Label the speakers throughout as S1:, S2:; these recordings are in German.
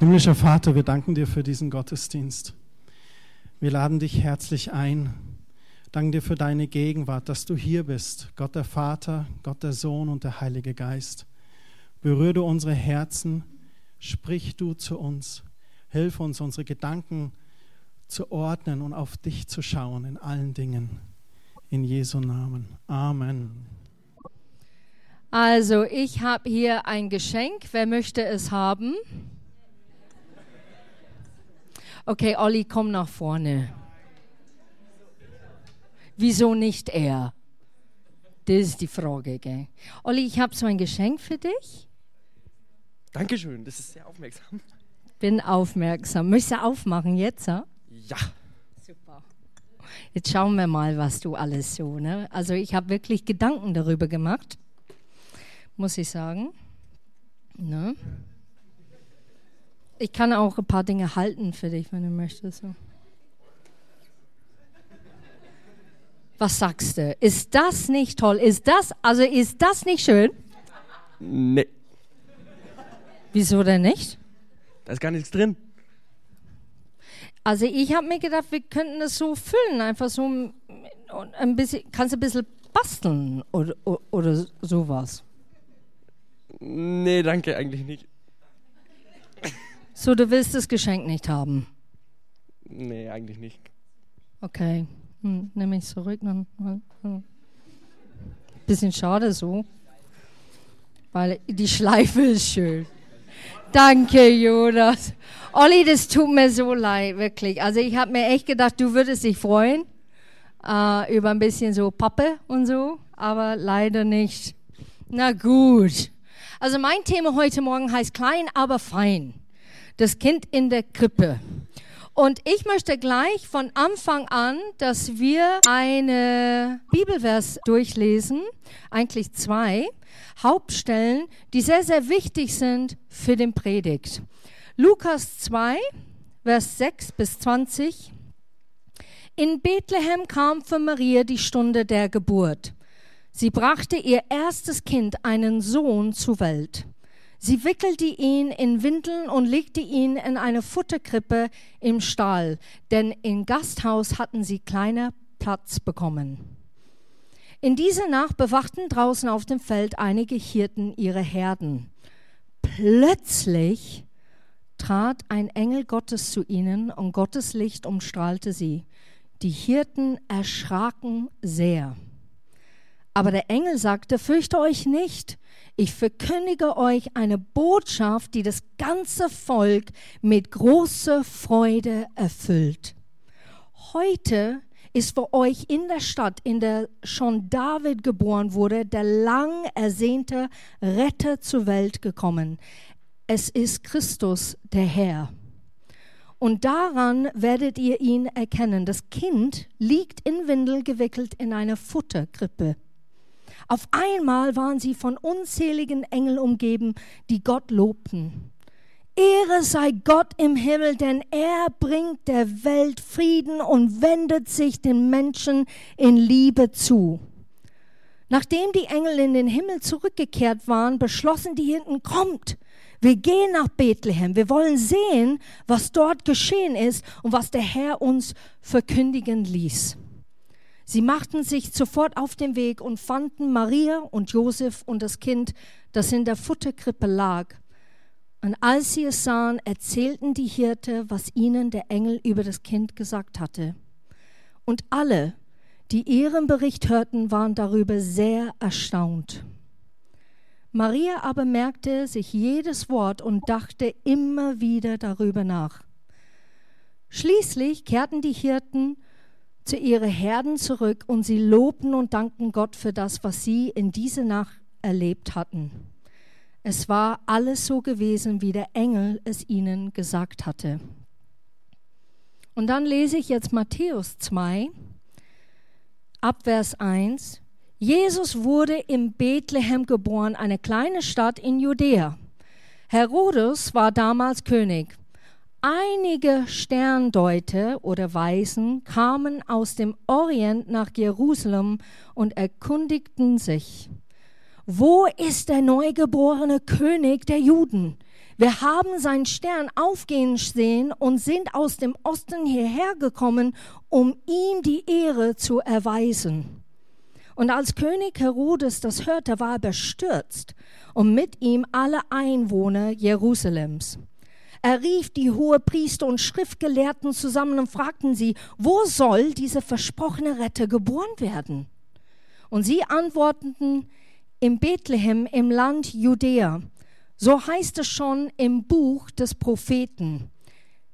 S1: Himmlischer Vater, wir danken dir für diesen Gottesdienst. Wir laden dich herzlich ein. Danken dir für deine Gegenwart, dass du hier bist. Gott der Vater, Gott der Sohn und der Heilige Geist. Berühre du unsere Herzen, sprich du zu uns. Hilf uns, unsere Gedanken zu ordnen und auf dich zu schauen in allen Dingen. In Jesu Namen. Amen.
S2: Also, ich habe hier ein Geschenk. Wer möchte es haben? Okay, Olli, komm nach vorne. Wieso nicht er? Das ist die Frage, gell? Olli, ich habe so ein Geschenk für dich.
S3: Dankeschön, das ist sehr aufmerksam.
S2: Bin aufmerksam. Möchtest du aufmachen jetzt? Ja.
S3: Ja.
S2: Super. Jetzt schauen wir mal, was du alles so. Ne? Also ich habe wirklich Gedanken darüber gemacht, muss ich sagen. Ne? Ich kann auch ein paar Dinge halten für dich, wenn du möchtest. So. Was sagst du? Ist das nicht toll? Ist das, also ist das nicht schön?
S3: Nee,
S2: Wieso denn nicht?
S3: da ist gar nichts drin.
S2: Also ich habe mir gedacht, wir könnten es so füllen, einfach so ein bisschen, kannst du ein bisschen basteln oder, oder, oder sowas.
S3: Nee, danke, eigentlich nicht.
S2: So, du willst das Geschenk nicht haben.
S3: Nee, eigentlich nicht.
S2: Okay, hm, nehme ich zurück. Dann, hm. Bisschen schade so, weil die Schleife ist schön. Danke, Jonas. Olli, das tut mir so leid, wirklich. Also ich habe mir echt gedacht, du würdest dich freuen äh, über ein bisschen so Pappe und so, aber leider nicht. Na gut. Also mein Thema heute Morgen heißt klein, aber fein. Das Kind in der Krippe. Und ich möchte gleich von Anfang an, dass wir eine Bibelvers durchlesen, eigentlich zwei Hauptstellen, die sehr, sehr wichtig sind für den Predigt. Lukas 2, Vers 6 bis 20. In Bethlehem kam für Maria die Stunde der Geburt. Sie brachte ihr erstes Kind, einen Sohn, zur Welt. Sie wickelte ihn in Windeln und legte ihn in eine Futterkrippe im Stall, denn im Gasthaus hatten sie kleiner Platz bekommen. In dieser Nacht bewachten draußen auf dem Feld einige Hirten ihre Herden. Plötzlich trat ein Engel Gottes zu ihnen und Gottes Licht umstrahlte sie. Die Hirten erschraken sehr. Aber der Engel sagte, fürchte euch nicht, ich verkündige euch eine Botschaft, die das ganze Volk mit großer Freude erfüllt. Heute ist für euch in der Stadt, in der schon David geboren wurde, der lang ersehnte Retter zur Welt gekommen. Es ist Christus, der Herr. Und daran werdet ihr ihn erkennen. Das Kind liegt in Windel gewickelt in einer Futterkrippe. Auf einmal waren sie von unzähligen Engeln umgeben, die Gott lobten. Ehre sei Gott im Himmel, denn er bringt der Welt Frieden und wendet sich den Menschen in Liebe zu. Nachdem die Engel in den Himmel zurückgekehrt waren, beschlossen die Hirten, kommt, wir gehen nach Bethlehem, wir wollen sehen, was dort geschehen ist und was der Herr uns verkündigen ließ. Sie machten sich sofort auf den Weg und fanden Maria und Josef und das Kind, das in der Futterkrippe lag. Und als sie es sahen, erzählten die Hirte, was ihnen der Engel über das Kind gesagt hatte. Und alle, die ihren Bericht hörten, waren darüber sehr erstaunt. Maria aber merkte sich jedes Wort und dachte immer wieder darüber nach. Schließlich kehrten die Hirten zu ihren Herden zurück und sie lobten und dankten Gott für das, was sie in dieser Nacht erlebt hatten. Es war alles so gewesen, wie der Engel es ihnen gesagt hatte. Und dann lese ich jetzt Matthäus 2, Abvers 1. Jesus wurde in Bethlehem geboren, eine kleine Stadt in Judäa. Herodes war damals König. Einige Sterndeuter oder Weisen kamen aus dem Orient nach Jerusalem und erkundigten sich, wo ist der neugeborene König der Juden? Wir haben seinen Stern aufgehen sehen und sind aus dem Osten hierher gekommen, um ihm die Ehre zu erweisen. Und als König Herodes das hörte, war er bestürzt und mit ihm alle Einwohner Jerusalems. Er rief die Hohepriester und Schriftgelehrten zusammen und fragten sie, wo soll dieser versprochene Retter geboren werden? Und sie antworteten, in Bethlehem im Land Judäa. So heißt es schon im Buch des Propheten.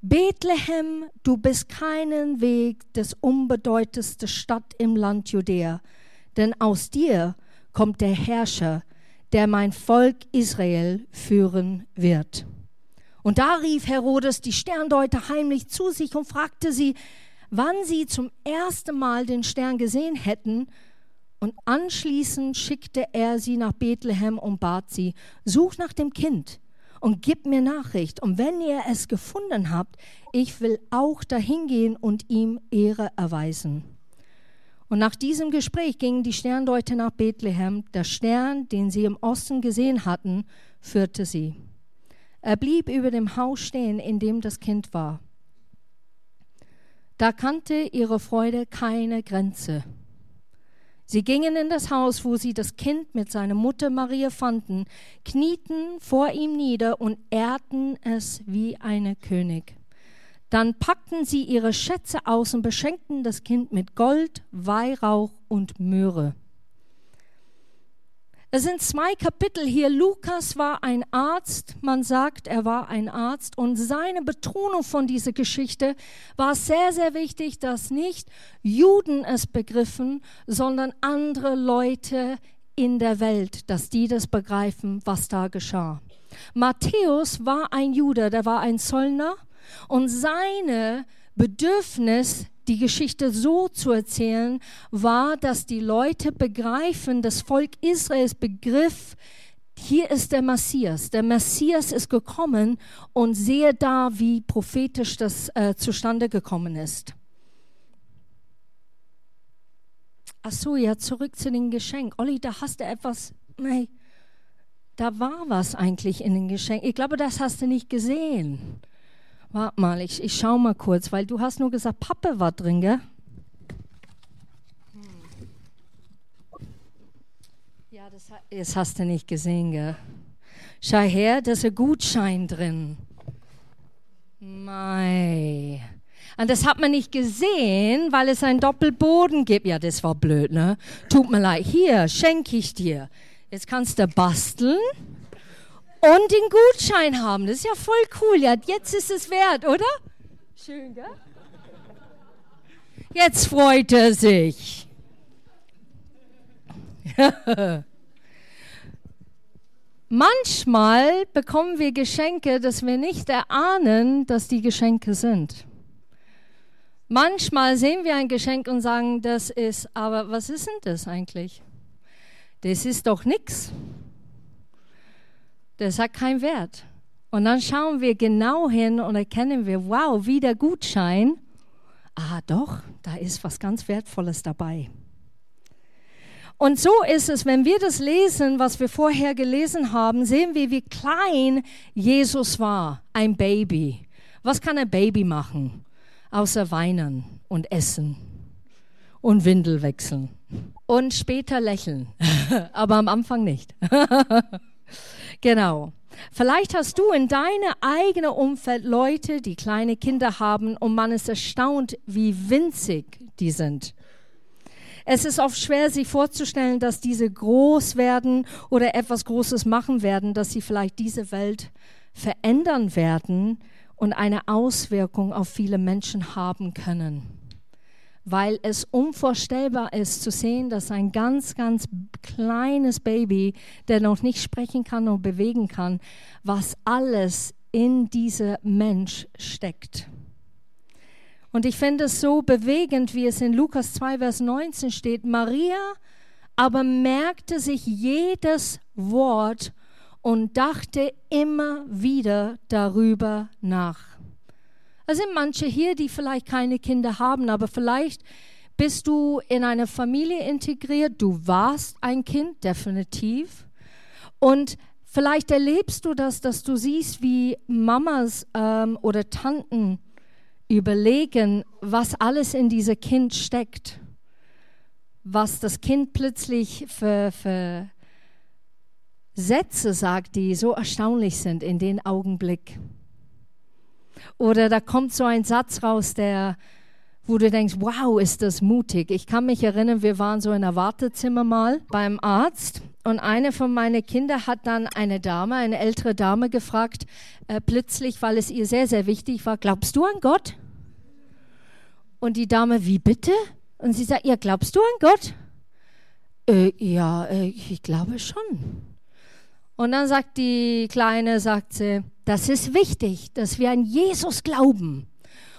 S2: Bethlehem, du bist keinen Weg des unbedeutendsten Stadt im Land Judäa, denn aus dir kommt der Herrscher, der mein Volk Israel führen wird. Und da rief Herodes die Sterndeuter heimlich zu sich und fragte sie, wann sie zum ersten Mal den Stern gesehen hätten. Und anschließend schickte er sie nach Bethlehem und bat sie, such nach dem Kind und gib mir Nachricht. Und wenn ihr es gefunden habt, ich will auch dahin gehen und ihm Ehre erweisen. Und nach diesem Gespräch gingen die Sterndeuter nach Bethlehem. Der Stern, den sie im Osten gesehen hatten, führte sie. Er blieb über dem Haus stehen, in dem das Kind war. Da kannte ihre Freude keine Grenze. Sie gingen in das Haus, wo sie das Kind mit seiner Mutter Maria fanden, knieten vor ihm nieder und ehrten es wie eine König. Dann packten sie ihre Schätze aus und beschenkten das Kind mit Gold, Weihrauch und Myrrhe. Es sind zwei Kapitel hier. Lukas war ein Arzt. Man sagt, er war ein Arzt. Und seine Betonung von dieser Geschichte war sehr, sehr wichtig, dass nicht Juden es begriffen, sondern andere Leute in der Welt, dass die das begreifen, was da geschah. Matthäus war ein Jude, der war ein Zollner. Und seine Bedürfnis die Geschichte so zu erzählen, war, dass die Leute begreifen, das Volk Israels begriff, hier ist der Messias. Der Messias ist gekommen und sehe da, wie prophetisch das äh, zustande gekommen ist. Ach so, ja, zurück zu den Geschenken. Olli, da hast du etwas, nee, da war was eigentlich in den Geschenken. Ich glaube, das hast du nicht gesehen. Warte mal, ich, ich schau mal kurz, weil du hast nur gesagt, Pappe war drin, gell? Ja, das, das hast du nicht gesehen, gell? Schau her, da ist ein Gutschein drin. Mei. Und das hat man nicht gesehen, weil es einen Doppelboden gibt. Ja, das war blöd, ne? Tut mir leid. Hier, schenke ich dir. Jetzt kannst du basteln und den Gutschein haben. Das ist ja voll cool. Ja, jetzt ist es wert, oder? Schön, gell? Jetzt freut er sich. Manchmal bekommen wir Geschenke, dass wir nicht erahnen, dass die Geschenke sind. Manchmal sehen wir ein Geschenk und sagen, das ist, aber was ist denn das eigentlich? Das ist doch nichts. Das hat keinen Wert. Und dann schauen wir genau hin und erkennen wir, wow, wie der Gutschein. Ah, doch, da ist was ganz Wertvolles dabei. Und so ist es, wenn wir das lesen, was wir vorher gelesen haben, sehen wir, wie klein Jesus war, ein Baby. Was kann ein Baby machen? Außer weinen und essen und Windel wechseln und später lächeln, aber am Anfang nicht. Genau. Vielleicht hast du in deinem eigenen Umfeld Leute, die kleine Kinder haben und man ist erstaunt, wie winzig die sind. Es ist oft schwer, sich vorzustellen, dass diese groß werden oder etwas Großes machen werden, dass sie vielleicht diese Welt verändern werden und eine Auswirkung auf viele Menschen haben können weil es unvorstellbar ist zu sehen, dass ein ganz, ganz kleines Baby, der noch nicht sprechen kann und bewegen kann, was alles in dieser Mensch steckt. Und ich finde es so bewegend, wie es in Lukas 2, Vers 19 steht. Maria aber merkte sich jedes Wort und dachte immer wieder darüber nach. Es sind manche hier, die vielleicht keine Kinder haben, aber vielleicht bist du in eine Familie integriert, du warst ein Kind, definitiv. Und Vielleicht erlebst du das, dass du siehst, wie Mamas ähm, oder Tanten überlegen, was alles in diesem Kind steckt, was das Kind plötzlich für, für Sätze sagt, die so erstaunlich sind in den Augenblick. Oder da kommt so ein Satz raus, der, wo du denkst, wow, ist das mutig. Ich kann mich erinnern, wir waren so in einem Wartezimmer mal beim Arzt und eine von meinen Kindern hat dann eine Dame, eine ältere Dame gefragt, äh, plötzlich, weil es ihr sehr, sehr wichtig war, glaubst du an Gott? Und die Dame, wie bitte? Und sie sagt, ja, glaubst du an Gott? Äh, ja, äh, ich glaube schon. Und dann sagt die Kleine, sagt sie, das ist wichtig, dass wir an Jesus glauben.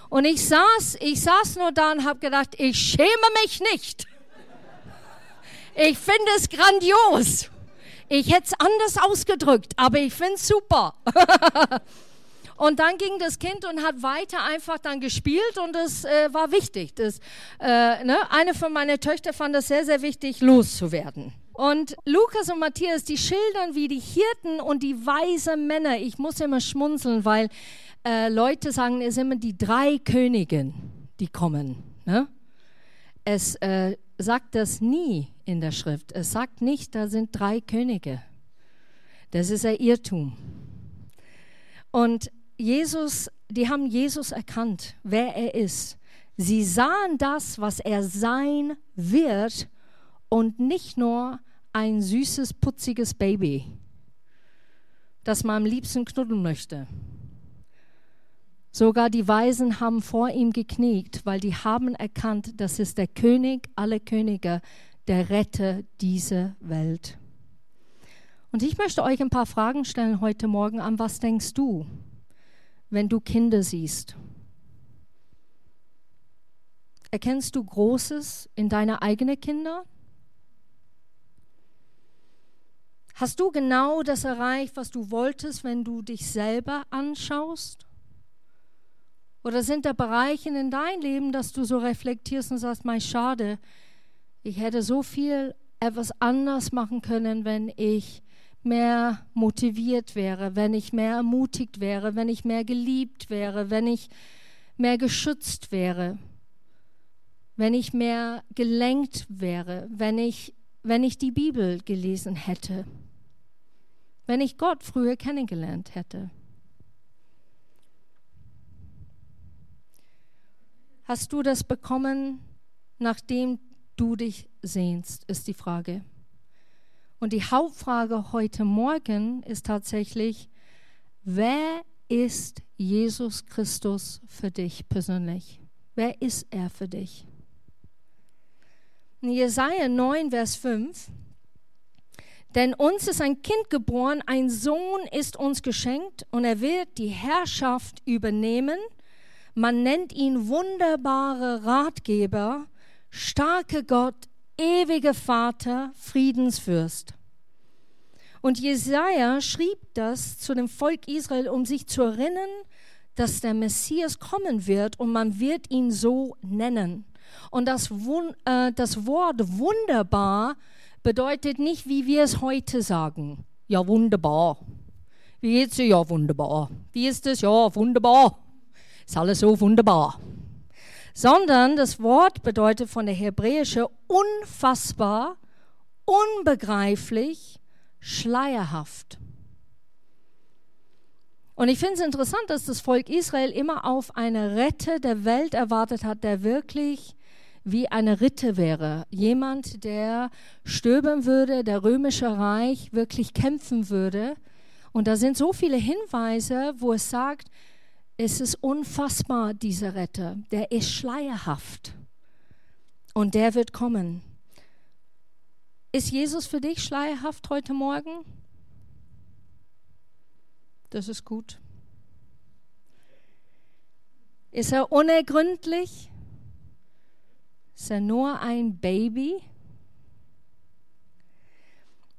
S2: Und ich saß, ich saß nur da und habe gedacht, ich schäme mich nicht. Ich finde es grandios. Ich hätte es anders ausgedrückt, aber ich finde es super. und dann ging das Kind und hat weiter einfach dann gespielt und das äh, war wichtig. Das, äh, ne? Eine von meinen Töchtern fand es sehr, sehr wichtig, loszuwerden. Und Lukas und Matthias, die schildern wie die Hirten und die weisen Männer. Ich muss immer schmunzeln, weil äh, Leute sagen, es sind immer die drei Königen, die kommen. Ne? Es äh, sagt das nie in der Schrift. Es sagt nicht, da sind drei Könige. Das ist ein Irrtum. Und Jesus, die haben Jesus erkannt, wer er ist. Sie sahen das, was er sein wird und nicht nur ein süßes, putziges Baby, das man am liebsten knuddeln möchte. Sogar die Weisen haben vor ihm gekniet, weil die haben erkannt, das ist der König aller Könige, der Retter dieser Welt. Und ich möchte euch ein paar Fragen stellen heute Morgen an, was denkst du, wenn du Kinder siehst? Erkennst du Großes in deine eigenen Kinder? Hast du genau das erreicht, was du wolltest, wenn du dich selber anschaust? Oder sind da Bereiche in deinem Leben, dass du so reflektierst und sagst, mein schade, ich hätte so viel etwas anders machen können, wenn ich mehr motiviert wäre, wenn ich mehr ermutigt wäre, wenn ich mehr geliebt wäre, wenn ich mehr geschützt wäre, wenn ich mehr gelenkt wäre, wenn ich, wenn ich die Bibel gelesen hätte, wenn ich Gott früher kennengelernt hätte. Hast du das bekommen, nachdem du dich sehnst, ist die Frage. Und die Hauptfrage heute Morgen ist tatsächlich, wer ist Jesus Christus für dich persönlich? Wer ist er für dich? In Jesaja 9, Vers 5, denn uns ist ein Kind geboren, ein Sohn ist uns geschenkt und er wird die Herrschaft übernehmen man nennt ihn wunderbare Ratgeber, starke Gott, ewiger Vater, Friedensfürst. Und Jesaja schrieb das zu dem Volk Israel, um sich zu erinnern, dass der Messias kommen wird und man wird ihn so nennen. Und das, äh, das Wort wunderbar bedeutet nicht, wie wir es heute sagen. Ja, wunderbar. Wie geht's dir? Ja, wunderbar. Wie ist es? Ja, wunderbar. Ist alles so wunderbar. Sondern das Wort bedeutet von der hebräische unfassbar, unbegreiflich, schleierhaft. Und ich finde es interessant, dass das Volk Israel immer auf eine Retter der Welt erwartet hat, der wirklich wie eine Ritter wäre. Jemand, der stöbern würde, der römische Reich wirklich kämpfen würde. Und da sind so viele Hinweise, wo es sagt, es ist unfassbar, dieser Retter. Der ist schleierhaft. Und der wird kommen. Ist Jesus für dich schleierhaft heute Morgen? Das ist gut. Ist er unergründlich? Ist er nur ein Baby?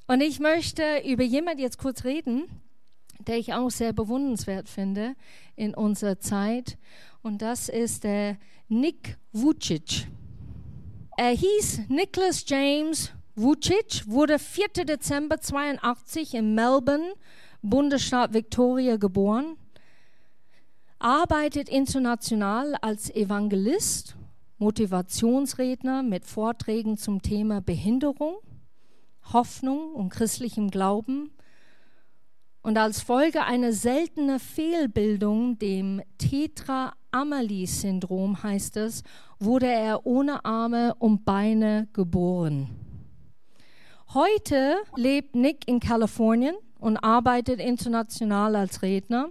S2: Und ich möchte über jemand jetzt kurz reden, der ich auch sehr bewundernswert finde in unserer Zeit. Und das ist der Nick Vucic. Er hieß Nicholas James Vucic wurde 4. Dezember 82 in Melbourne, Bundesstaat Victoria, geboren, arbeitet international als Evangelist, Motivationsredner mit Vorträgen zum Thema Behinderung, Hoffnung und christlichem Glauben. Und als Folge einer seltenen Fehlbildung, dem Tetra-Amelie-Syndrom heißt es, wurde er ohne Arme und Beine geboren. Heute lebt Nick in Kalifornien und arbeitet international als Redner,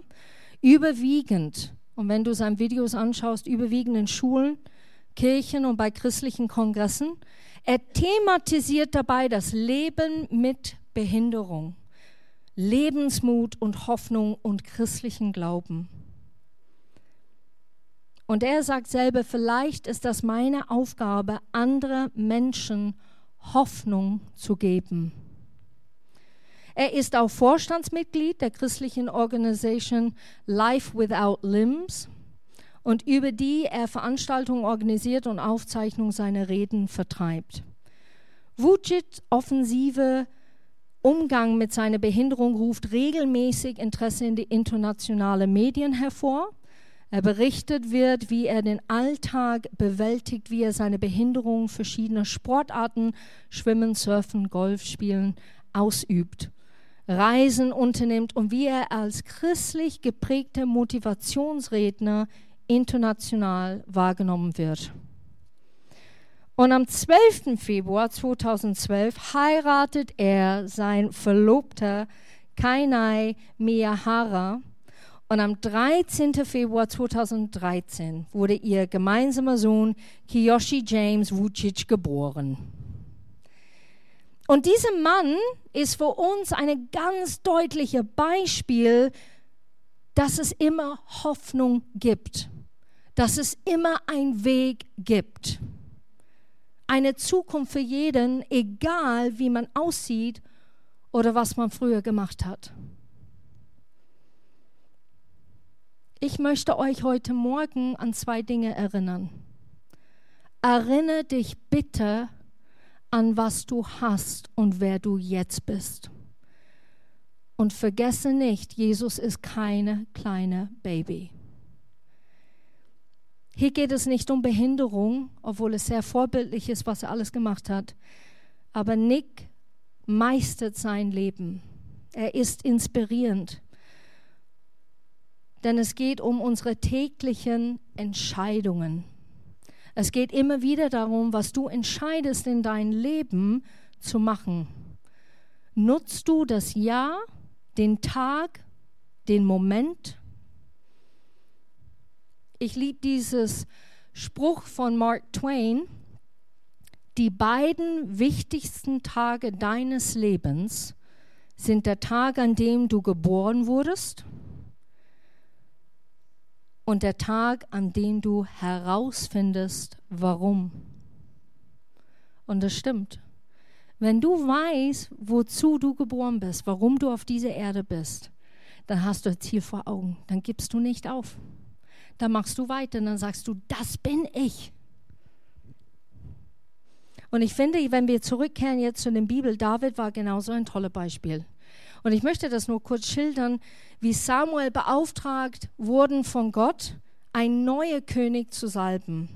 S2: überwiegend, und wenn du seine Videos anschaust, überwiegend in Schulen, Kirchen und bei christlichen Kongressen. Er thematisiert dabei das Leben mit Behinderung, Lebensmut und Hoffnung und christlichen Glauben. Und er sagt selber, vielleicht ist das meine Aufgabe, andere Menschen Hoffnung zu geben. Er ist auch Vorstandsmitglied der christlichen Organisation Life Without Limbs und über die er Veranstaltungen organisiert und Aufzeichnung seiner Reden vertreibt. Vucic offensive Umgang mit seiner Behinderung ruft regelmäßig Interesse in die internationalen Medien hervor. Er berichtet wird, wie er den Alltag bewältigt, wie er seine Behinderung verschiedener Sportarten, Schwimmen, Surfen, Golf spielen, ausübt, Reisen unternimmt und wie er als christlich geprägter Motivationsredner international wahrgenommen wird. Und am 12. Februar 2012 heiratet er sein Verlobter Kainai Miyahara und am 13. Februar 2013 wurde ihr gemeinsamer Sohn Kiyoshi James Vucic geboren. Und dieser Mann ist für uns ein ganz deutliches Beispiel, dass es immer Hoffnung gibt, dass es immer einen Weg gibt. Eine Zukunft für jeden, egal wie man aussieht oder was man früher gemacht hat. Ich möchte euch heute Morgen an zwei Dinge erinnern. Erinnere dich bitte an was du hast und wer du jetzt bist. Und vergesse nicht, Jesus ist keine kleine Baby. Hier geht es nicht um Behinderung, obwohl es sehr vorbildlich ist, was er alles gemacht hat. Aber Nick meistert sein Leben. Er ist inspirierend denn es geht um unsere täglichen Entscheidungen. Es geht immer wieder darum, was du entscheidest in dein Leben zu machen. Nutzt du das Jahr, den Tag, den Moment? Ich liebe dieses Spruch von Mark Twain. Die beiden wichtigsten Tage deines Lebens sind der Tag, an dem du geboren wurdest und der Tag, an dem du herausfindest, warum. Und das stimmt. Wenn du weißt, wozu du geboren bist, warum du auf dieser Erde bist, dann hast du ein Ziel vor Augen. Dann gibst du nicht auf. Dann machst du weiter und dann sagst du, das bin ich. Und ich finde, wenn wir zurückkehren jetzt zu der Bibel, David war genauso ein tolles Beispiel. Und ich möchte das nur kurz schildern, wie Samuel beauftragt wurden von Gott, ein neuer König zu salben.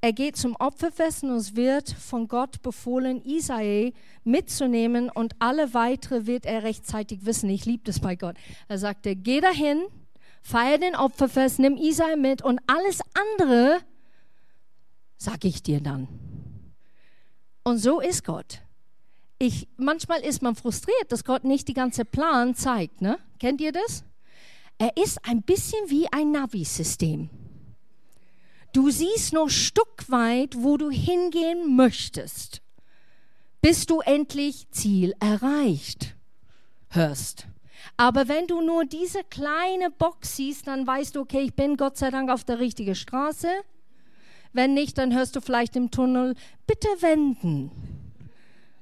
S2: Er geht zum Opferfest und es wird von Gott befohlen, Isai mitzunehmen und alle weitere wird er rechtzeitig wissen. Ich liebe das bei Gott. Er sagte, geh dahin, feier den Opferfest, nimm Isai mit und alles andere sage ich dir dann. Und so ist Gott ich, manchmal ist man frustriert, dass Gott nicht die ganze Plan zeigt. Ne? Kennt ihr das? Er ist ein bisschen wie ein Navi-System. Du siehst nur Stück weit, wo du hingehen möchtest, bis du endlich Ziel erreicht hörst. Aber wenn du nur diese kleine Box siehst, dann weißt du, okay, ich bin Gott sei Dank auf der richtigen Straße. Wenn nicht, dann hörst du vielleicht im Tunnel, bitte wenden.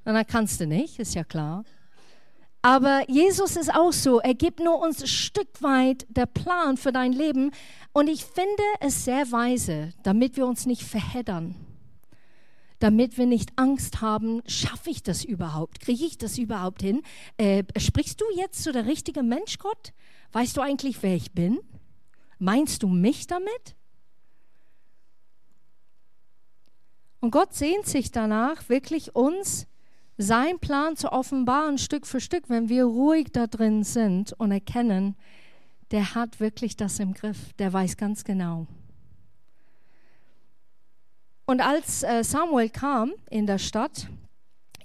S2: Und dann kannst du nicht, ist ja klar. Aber Jesus ist auch so. Er gibt nur uns ein Stück weit der Plan für dein Leben. Und ich finde es sehr weise, damit wir uns nicht verheddern. Damit wir nicht Angst haben, schaffe ich das überhaupt? Kriege ich das überhaupt hin? Äh, sprichst du jetzt zu der richtige Mensch, Gott? Weißt du eigentlich, wer ich bin? Meinst du mich damit? Und Gott sehnt sich danach, wirklich uns sein Plan zu offenbaren, Stück für Stück, wenn wir ruhig da drin sind und erkennen, der hat wirklich das im Griff, der weiß ganz genau. Und als äh, Samuel kam in der Stadt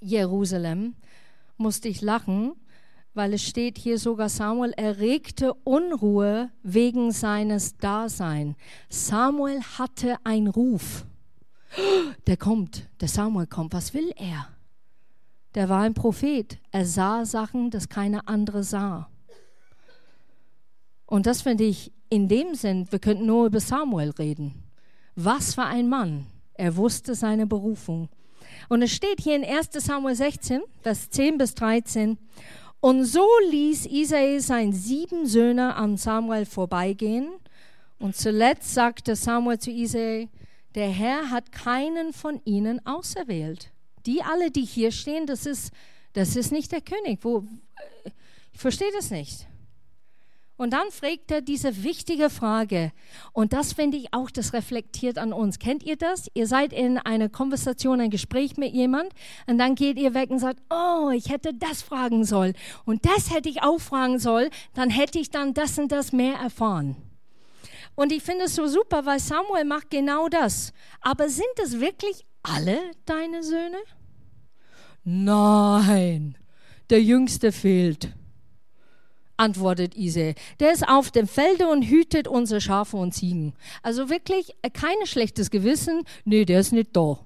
S2: Jerusalem, musste ich lachen, weil es steht hier sogar, Samuel erregte Unruhe wegen seines Daseins. Samuel hatte einen Ruf. Der kommt, der Samuel kommt, was will er? Der war ein Prophet. Er sah Sachen, das keine andere sah. Und das finde ich in dem Sinn, wir könnten nur über Samuel reden. Was für ein Mann. Er wusste seine Berufung. Und es steht hier in 1 Samuel 16, Vers 10 bis 13. Und so ließ Isai seine sieben Söhne an Samuel vorbeigehen. Und zuletzt sagte Samuel zu Isai, der Herr hat keinen von ihnen auserwählt. Die alle, die hier stehen, das ist, das ist nicht der König. Wo, ich verstehe das nicht. Und dann fragt er diese wichtige Frage. Und das finde ich auch, das reflektiert an uns. Kennt ihr das? Ihr seid in einer Konversation, ein Gespräch mit jemand und dann geht ihr weg und sagt, oh, ich hätte das fragen sollen und das hätte ich auch fragen sollen, dann hätte ich dann das und das mehr erfahren. Und ich finde es so super, weil Samuel macht genau das. Aber sind es wirklich alle deine Söhne? Nein, der jüngste fehlt, antwortet Ise. Der ist auf dem Felde und hütet unsere Schafe und Ziegen. Also wirklich kein schlechtes Gewissen. Nee, der ist nicht da.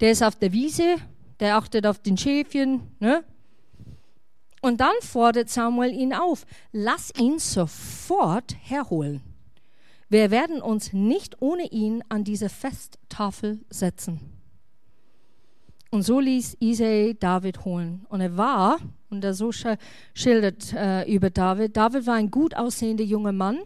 S2: Der ist auf der Wiese, der achtet auf den Schäfchen, ne? Und dann fordert Samuel ihn auf, lass ihn sofort herholen. Wir werden uns nicht ohne ihn an diese Festtafel setzen. Und so ließ Isai David holen. Und er war, und er so schildert äh, über David, David war ein gut aussehender junger Mann,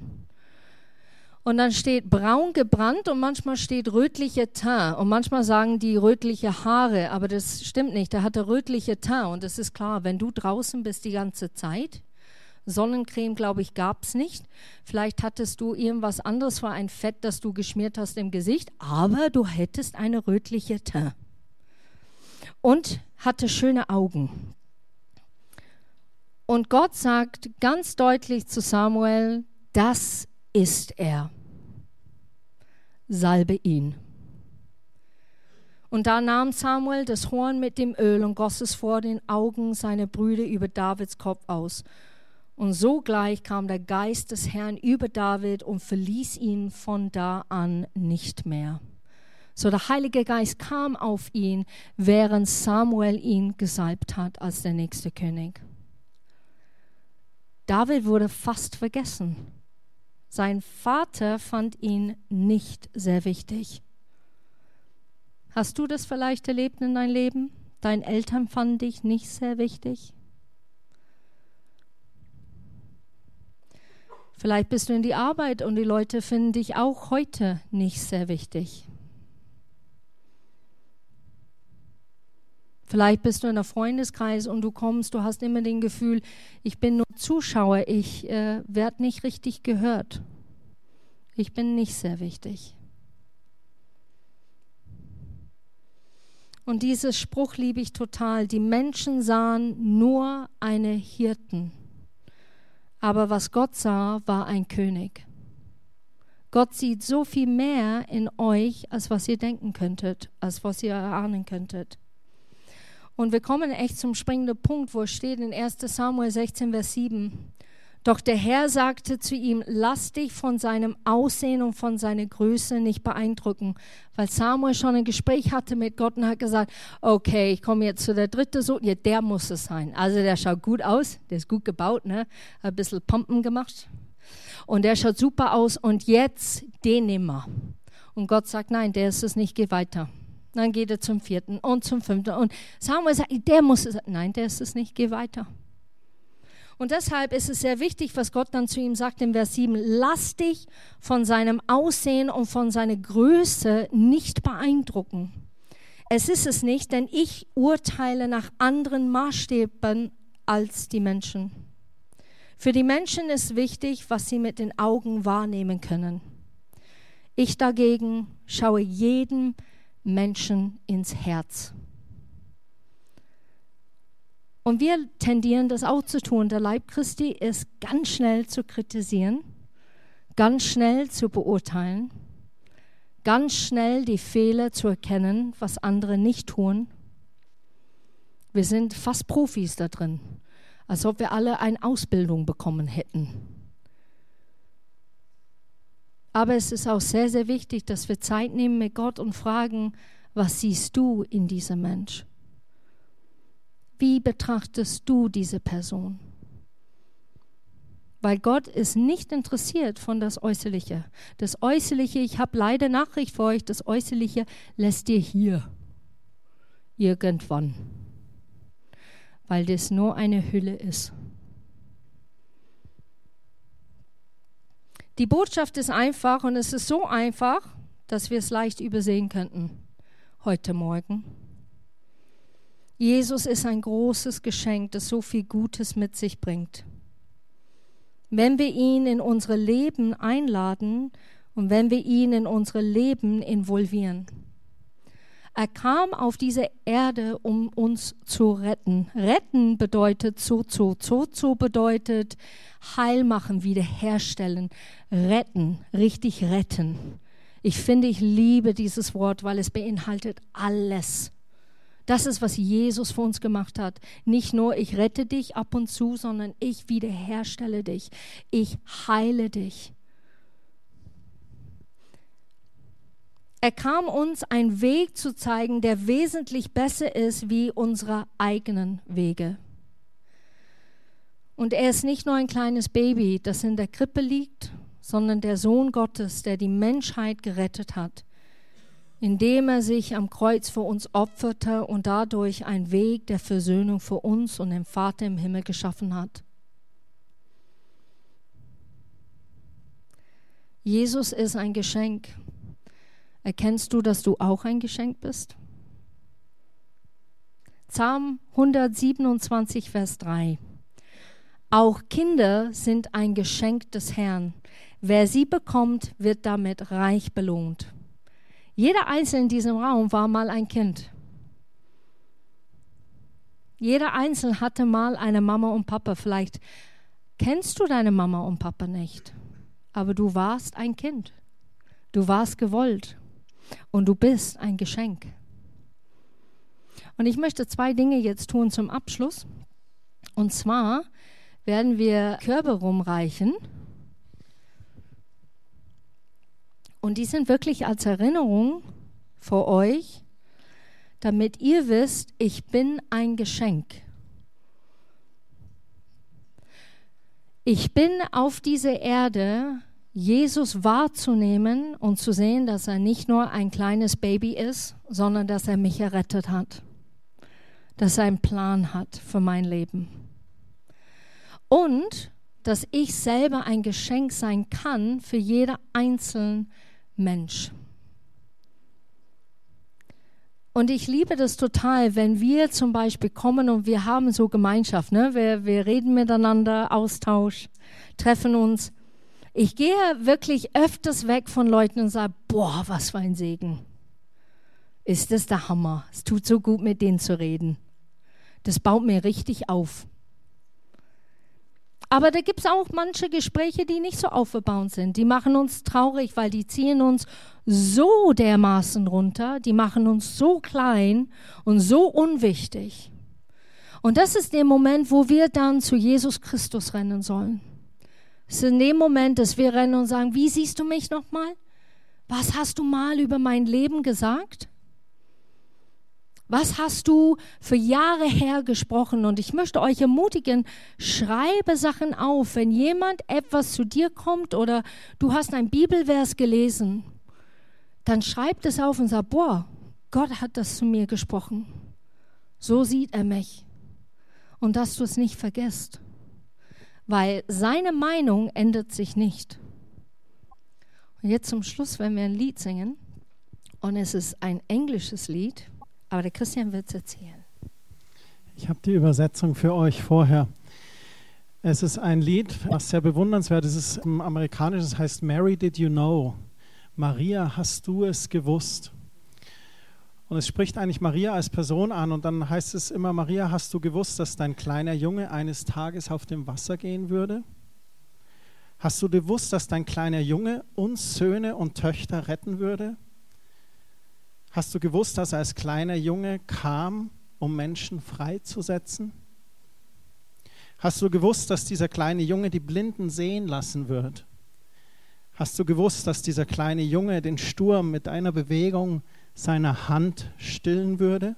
S2: und dann steht braun gebrannt und manchmal steht rötliche Teint. Und manchmal sagen die rötliche Haare, aber das stimmt nicht. Er hatte rötliche Teint. Und das ist klar, wenn du draußen bist die ganze Zeit, Sonnencreme, glaube ich, gab es nicht. Vielleicht hattest du irgendwas anderes, war ein Fett, das du geschmiert hast im Gesicht, aber du hättest eine rötliche Teint. Und hatte schöne Augen. Und Gott sagt ganz deutlich zu Samuel, das ist er. Salbe ihn. Und da nahm Samuel das Horn mit dem Öl und goss es vor den Augen seiner Brüder über Davids Kopf aus. Und sogleich kam der Geist des Herrn über David und verließ ihn von da an nicht mehr. So der Heilige Geist kam auf ihn, während Samuel ihn gesalbt hat als der nächste König. David wurde fast vergessen. Sein Vater fand ihn nicht sehr wichtig. Hast du das vielleicht erlebt in deinem Leben? Deine Eltern fanden dich nicht sehr wichtig? Vielleicht bist du in die Arbeit und die Leute finden dich auch heute nicht sehr wichtig. Vielleicht bist du in einem Freundeskreis und du kommst, du hast immer den Gefühl, ich bin nur Zuschauer, ich äh, werde nicht richtig gehört. Ich bin nicht sehr wichtig. Und dieses Spruch liebe ich total. Die Menschen sahen nur eine Hirten. Aber was Gott sah, war ein König. Gott sieht so viel mehr in euch, als was ihr denken könntet, als was ihr erahnen könntet. Und wir kommen echt zum springenden Punkt, wo steht in 1 Samuel 16, Vers 7. Doch der Herr sagte zu ihm, lass dich von seinem Aussehen und von seiner Größe nicht beeindrucken, weil Samuel schon ein Gespräch hatte mit Gott und hat gesagt, okay, ich komme jetzt zu der dritte Sohn, ja, der muss es sein. Also der schaut gut aus, der ist gut gebaut, ne? ein bisschen Pumpen gemacht und der schaut super aus und jetzt den nehmen wir. Und Gott sagt, nein, der ist es nicht, geh weiter. Dann geht er zum vierten und zum fünften. Und Samuel sagt, der muss es. Nein, der ist es nicht, geh weiter. Und deshalb ist es sehr wichtig, was Gott dann zu ihm sagt in Vers 7. Lass dich von seinem Aussehen und von seiner Größe nicht beeindrucken. Es ist es nicht, denn ich urteile nach anderen Maßstäben als die Menschen. Für die Menschen ist wichtig, was sie mit den Augen wahrnehmen können. Ich dagegen schaue jedem Menschen ins Herz. Und wir tendieren das auch zu tun. Der Leib Christi ist ganz schnell zu kritisieren, ganz schnell zu beurteilen, ganz schnell die Fehler zu erkennen, was andere nicht tun. Wir sind fast Profis da drin, als ob wir alle eine Ausbildung bekommen hätten. Aber es ist auch sehr, sehr wichtig, dass wir Zeit nehmen mit Gott und fragen, was siehst du in diesem Mensch? Wie betrachtest du diese Person? Weil Gott ist nicht interessiert von das Äußerliche. Das Äußerliche, ich habe leider Nachricht für euch, das Äußerliche lässt dir hier irgendwann, weil das nur eine Hülle ist. Die Botschaft ist einfach und es ist so einfach, dass wir es leicht übersehen könnten heute Morgen. Jesus ist ein großes Geschenk, das so viel Gutes mit sich bringt. Wenn wir ihn in unsere Leben einladen und wenn wir ihn in unsere Leben involvieren. Er kam auf diese Erde, um uns zu retten. Retten bedeutet Zozo. Zozo bedeutet Heil machen, wiederherstellen, retten, richtig retten. Ich finde, ich liebe dieses Wort, weil es beinhaltet alles. Das ist, was Jesus für uns gemacht hat. Nicht nur, ich rette dich ab und zu, sondern ich wiederherstelle dich. Ich heile dich. Er kam uns einen Weg zu zeigen, der wesentlich besser ist wie unsere eigenen Wege. Und er ist nicht nur ein kleines Baby, das in der Krippe liegt, sondern der Sohn Gottes, der die Menschheit gerettet hat indem er sich am Kreuz für uns opferte und dadurch einen Weg der Versöhnung für uns und den Vater im Himmel geschaffen hat. Jesus ist ein Geschenk. Erkennst du, dass du auch ein Geschenk bist? Psalm 127, Vers 3. Auch Kinder sind ein Geschenk des Herrn. Wer sie bekommt, wird damit reich belohnt. Jeder Einzelne in diesem Raum war mal ein Kind. Jeder Einzelne hatte mal eine Mama und Papa. Vielleicht kennst du deine Mama und Papa nicht, aber du warst ein Kind. Du warst gewollt und du bist ein Geschenk. Und ich möchte zwei Dinge jetzt tun zum Abschluss. Und zwar werden wir Körbe rumreichen Und die sind wirklich als Erinnerung für euch, damit ihr wisst, ich bin ein Geschenk. Ich bin auf dieser Erde, Jesus wahrzunehmen und zu sehen, dass er nicht nur ein kleines Baby ist, sondern dass er mich errettet hat, dass er einen Plan hat für mein Leben. Und dass ich selber ein Geschenk sein kann für jeder einzelne Mensch. Und ich liebe das total, wenn wir zum Beispiel kommen und wir haben so Gemeinschaft, ne? wir, wir reden miteinander, Austausch, treffen uns. Ich gehe wirklich öfters weg von Leuten und sage, boah, was für ein Segen. Ist das der Hammer. Es tut so gut, mit denen zu reden. Das baut mir richtig auf. Aber da gibt es auch manche Gespräche, die nicht so aufbauend sind. Die machen uns traurig, weil die ziehen uns so dermaßen runter, die machen uns so klein und so unwichtig. Und das ist der Moment, wo wir dann zu Jesus Christus rennen sollen. Es ist in dem Moment, dass wir rennen und sagen, wie siehst du mich nochmal? Was hast du mal über mein Leben gesagt? Was hast du für Jahre her gesprochen? Und ich möchte euch ermutigen, schreibe Sachen auf. Wenn jemand etwas zu dir kommt oder du hast ein Bibelvers gelesen, dann schreib das auf und sag, boah, Gott hat das zu mir gesprochen. So sieht er mich. Und dass du es nicht vergisst. Weil seine Meinung ändert sich nicht. Und jetzt zum Schluss, wenn wir ein Lied singen, und es ist ein englisches Lied, aber der Christian wird es erzählen.
S1: Ich habe die Übersetzung für euch vorher. Es ist ein Lied, was sehr bewundernswert ist. Es ist im Amerikanischen, es heißt Mary, did you know? Maria, hast du es gewusst? Und es spricht eigentlich Maria als Person an und dann heißt es immer, Maria, hast du gewusst, dass dein kleiner Junge eines Tages auf dem Wasser gehen würde? Hast du gewusst, dass dein kleiner Junge uns Söhne und Töchter retten würde? Hast du gewusst, dass er als kleiner Junge kam, um Menschen freizusetzen? Hast du gewusst, dass dieser kleine Junge die Blinden sehen lassen wird? Hast du gewusst, dass dieser kleine Junge den Sturm mit einer Bewegung seiner Hand stillen würde?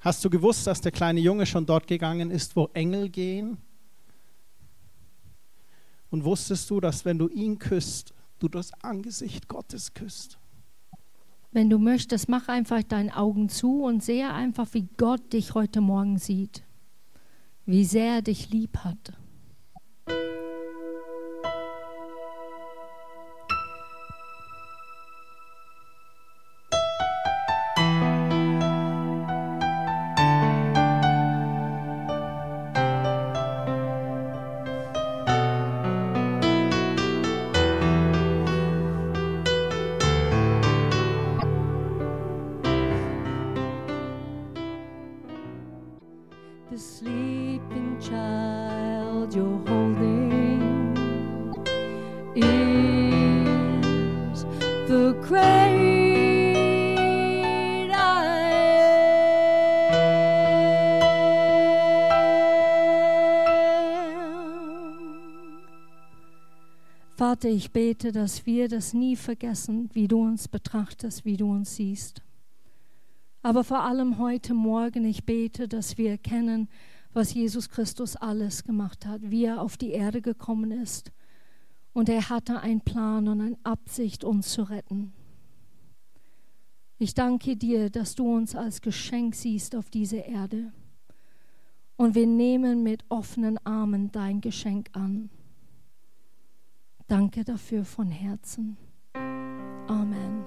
S1: Hast du gewusst, dass der kleine Junge schon dort gegangen ist, wo Engel gehen? Und wusstest du, dass wenn du ihn küsst, du das Angesicht Gottes küsst?
S2: Wenn du möchtest, mach einfach deine Augen zu und sehe einfach, wie Gott dich heute Morgen sieht, wie sehr er dich lieb hat. Vater, ich bete, dass wir das nie vergessen, wie du uns betrachtest, wie du uns siehst. Aber vor allem heute Morgen, ich bete, dass wir erkennen, was Jesus Christus alles gemacht hat, wie er auf die Erde gekommen ist. Und er hatte einen Plan und eine Absicht, uns zu retten. Ich danke dir, dass du uns als Geschenk siehst auf dieser Erde. Und wir nehmen mit offenen Armen dein Geschenk an. Danke dafür von Herzen. Amen.